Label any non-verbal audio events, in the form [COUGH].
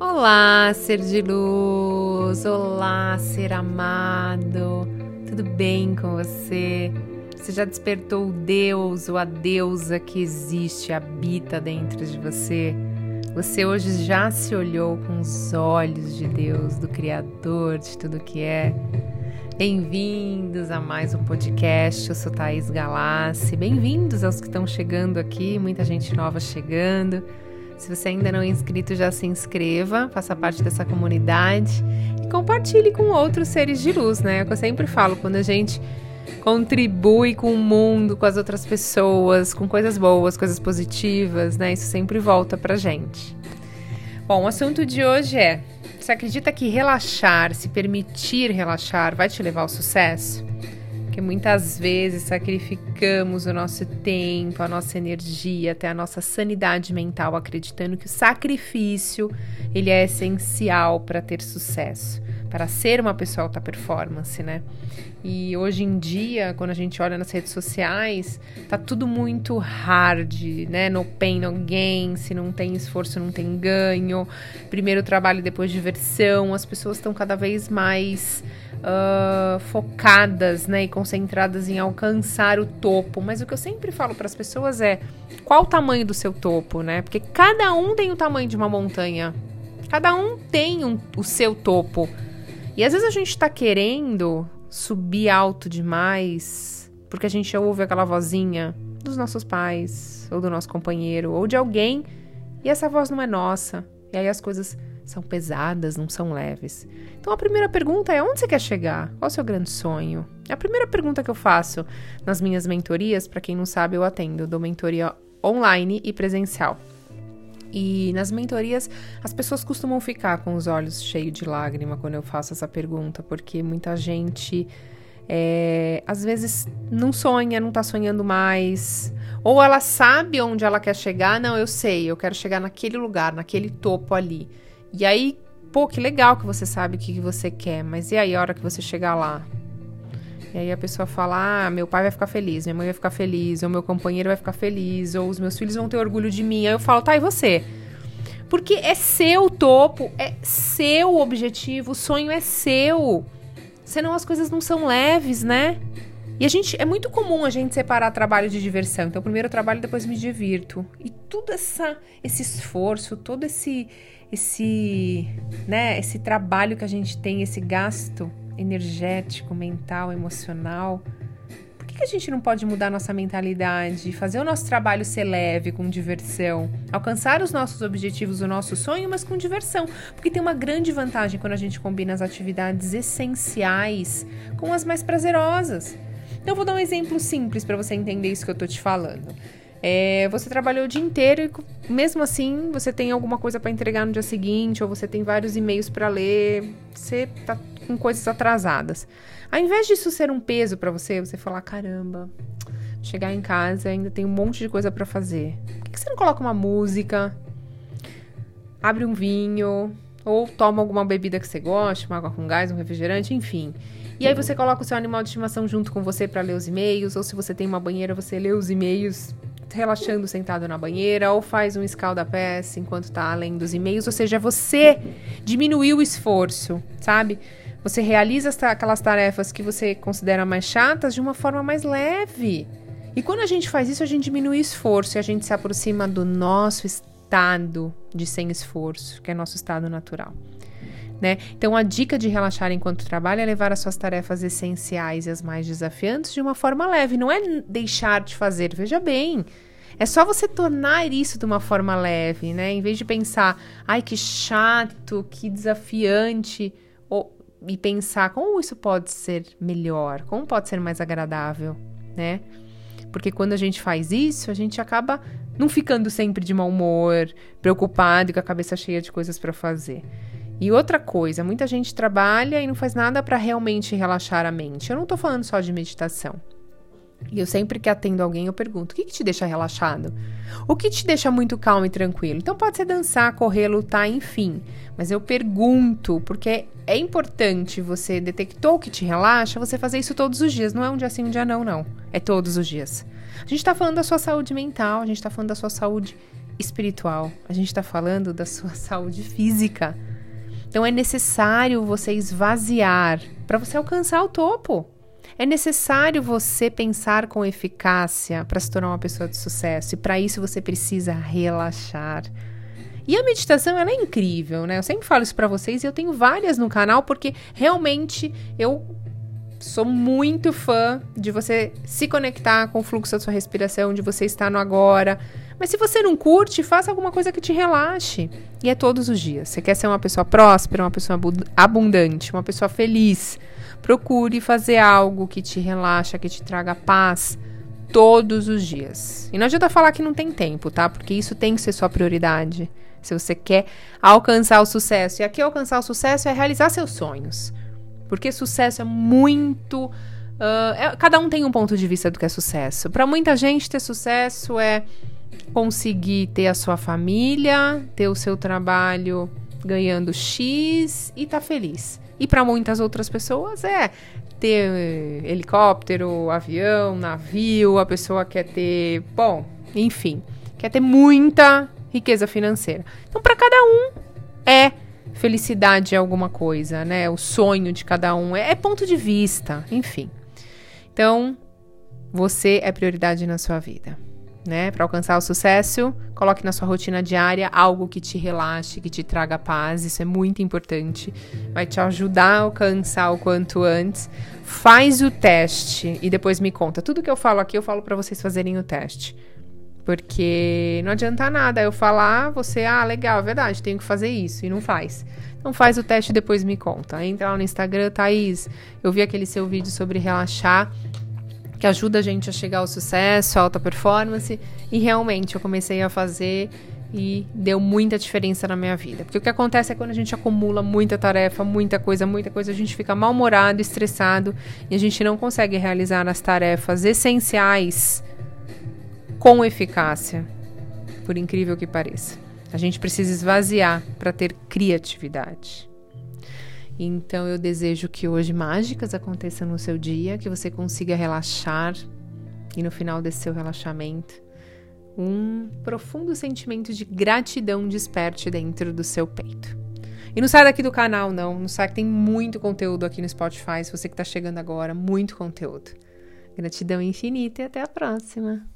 Olá, ser de luz! Olá, ser amado! Tudo bem com você? Você já despertou o Deus ou a deusa que existe, habita dentro de você? Você hoje já se olhou com os olhos de Deus, do Criador de tudo que é? Bem-vindos a mais um podcast. Eu sou Thaís Galassi. Bem-vindos aos que estão chegando aqui, muita gente nova chegando. Se você ainda não é inscrito, já se inscreva, faça parte dessa comunidade e compartilhe com outros seres de luz, né? É o que eu sempre falo, quando a gente contribui com o mundo, com as outras pessoas, com coisas boas, coisas positivas, né? Isso sempre volta pra gente. Bom, o assunto de hoje é: você acredita que relaxar, se permitir relaxar, vai te levar ao sucesso? Porque muitas vezes sacrificamos o nosso tempo, a nossa energia, até a nossa sanidade mental, acreditando que o sacrifício ele é essencial para ter sucesso, para ser uma pessoa alta performance, né? E hoje em dia, quando a gente olha nas redes sociais, tá tudo muito hard, né? No pain, no gain, se não tem esforço, não tem ganho. Primeiro trabalho, depois diversão. As pessoas estão cada vez mais uh, focadas né, e concentradas em alcançar o topo. Mas o que eu sempre falo para as pessoas é qual o tamanho do seu topo, né? Porque cada um tem o tamanho de uma montanha. Cada um tem um, o seu topo. E às vezes a gente está querendo subir alto demais porque a gente ouve aquela vozinha dos nossos pais, ou do nosso companheiro, ou de alguém, e essa voz não é nossa. E aí as coisas são pesadas, não são leves. Então a primeira pergunta é: onde você quer chegar? Qual é o seu grande sonho? É a primeira pergunta que eu faço nas minhas mentorias. Para quem não sabe, eu atendo, dou mentoria online e presencial. E nas mentorias, as pessoas costumam ficar com os olhos cheios de lágrima quando eu faço essa pergunta, porque muita gente é, às vezes não sonha, não tá sonhando mais. Ou ela sabe onde ela quer chegar, não, eu sei, eu quero chegar naquele lugar, naquele topo ali. E aí, pô, que legal que você sabe o que você quer, mas e aí a hora que você chegar lá? E aí a pessoa fala: ah, meu pai vai ficar feliz, minha mãe vai ficar feliz, ou meu companheiro vai ficar feliz, ou os meus filhos vão ter orgulho de mim. Aí eu falo: tá, e você? Porque é seu topo, é seu objetivo, o sonho é seu. Senão as coisas não são leves, né? E a gente é muito comum a gente separar trabalho de diversão. Então, primeiro eu trabalho, depois me divirto. E tudo essa esse esforço, todo esse esse, né, esse trabalho que a gente tem, esse gasto energético, mental, emocional. Por que, a gente não pode mudar nossa mentalidade, fazer o nosso trabalho ser leve, com diversão, alcançar os nossos objetivos, o nosso sonho, mas com diversão? Porque tem uma grande vantagem quando a gente combina as atividades essenciais com as mais prazerosas. Então, eu vou dar um exemplo simples para você entender isso que eu tô te falando. É, você trabalhou o dia inteiro e mesmo assim você tem alguma coisa para entregar no dia seguinte ou você tem vários e-mails para ler, você tá com coisas atrasadas. Ao invés disso ser um peso para você, você falar caramba, chegar em casa ainda tem um monte de coisa para fazer. Por que você não coloca uma música, abre um vinho ou toma alguma bebida que você gosta, uma água com gás, um refrigerante, enfim. E aí você coloca o seu animal de estimação junto com você para ler os e-mails, ou se você tem uma banheira, você lê os e-mails relaxando sentado na banheira, ou faz um escalda-pés enquanto está além dos e-mails, ou seja, você diminuiu o esforço, sabe? Você realiza aquelas tarefas que você considera mais chatas de uma forma mais leve. E quando a gente faz isso, a gente diminui o esforço e a gente se aproxima do nosso estado de sem esforço, que é nosso estado natural. Né? Então, a dica de relaxar enquanto trabalha é levar as suas tarefas essenciais e as mais desafiantes de uma forma leve. Não é deixar de fazer, veja bem. É só você tornar isso de uma forma leve, né? Em vez de pensar, ai que chato, que desafiante, ou, e pensar como isso pode ser melhor, como pode ser mais agradável, né? Porque quando a gente faz isso, a gente acaba não ficando sempre de mau humor, preocupado e com a cabeça cheia de coisas para fazer. E outra coisa, muita gente trabalha e não faz nada para realmente relaxar a mente. Eu não estou falando só de meditação. E eu sempre que atendo alguém, eu pergunto: o que, que te deixa relaxado? O que te deixa muito calmo e tranquilo? Então pode ser dançar, correr, lutar, enfim. Mas eu pergunto, porque é importante você detectou o que te relaxa, você fazer isso todos os dias. Não é um dia sim, um dia não, não. É todos os dias. A gente está falando da sua saúde mental, a gente está falando da sua saúde espiritual, a gente está falando da sua [LAUGHS] saúde física. Então é necessário você esvaziar para você alcançar o topo. É necessário você pensar com eficácia para se tornar uma pessoa de sucesso e para isso você precisa relaxar. E a meditação ela é incrível, né? Eu sempre falo isso para vocês e eu tenho várias no canal porque realmente eu sou muito fã de você se conectar com o fluxo da sua respiração, de você estar no agora. Mas se você não curte, faça alguma coisa que te relaxe. E é todos os dias. Você quer ser uma pessoa próspera, uma pessoa abundante, uma pessoa feliz. Procure fazer algo que te relaxa, que te traga paz todos os dias. E não adianta falar que não tem tempo, tá? Porque isso tem que ser sua prioridade. Se você quer alcançar o sucesso. E aqui alcançar o sucesso é realizar seus sonhos. Porque sucesso é muito. Uh, é, cada um tem um ponto de vista do que é sucesso. Para muita gente, ter sucesso é conseguir ter a sua família, ter o seu trabalho ganhando X e tá feliz. E para muitas outras pessoas é ter helicóptero, avião, navio, a pessoa quer ter, bom, enfim, quer ter muita riqueza financeira. Então, para cada um é felicidade é alguma coisa, né? O sonho de cada um é, é ponto de vista, enfim. Então, você é prioridade na sua vida, né? Para alcançar o sucesso, coloque na sua rotina diária algo que te relaxe, que te traga paz. Isso é muito importante. Vai te ajudar a alcançar o quanto antes. Faz o teste e depois me conta. Tudo que eu falo aqui, eu falo para vocês fazerem o teste. Porque não adianta nada eu falar, você, ah, legal, é verdade, tenho que fazer isso, e não faz. Então faz o teste e depois me conta. Entra lá no Instagram, Thaís. Eu vi aquele seu vídeo sobre relaxar, que ajuda a gente a chegar ao sucesso, à alta performance. E realmente eu comecei a fazer e deu muita diferença na minha vida. Porque o que acontece é quando a gente acumula muita tarefa, muita coisa, muita coisa, a gente fica mal-humorado, estressado e a gente não consegue realizar as tarefas essenciais com eficácia, por incrível que pareça. A gente precisa esvaziar para ter criatividade. Então eu desejo que hoje mágicas aconteçam no seu dia, que você consiga relaxar e no final desse seu relaxamento, um profundo sentimento de gratidão desperte dentro do seu peito. E não sai daqui do canal, não. Não sai que tem muito conteúdo aqui no Spotify. Se você que está chegando agora, muito conteúdo. Gratidão infinita e até a próxima.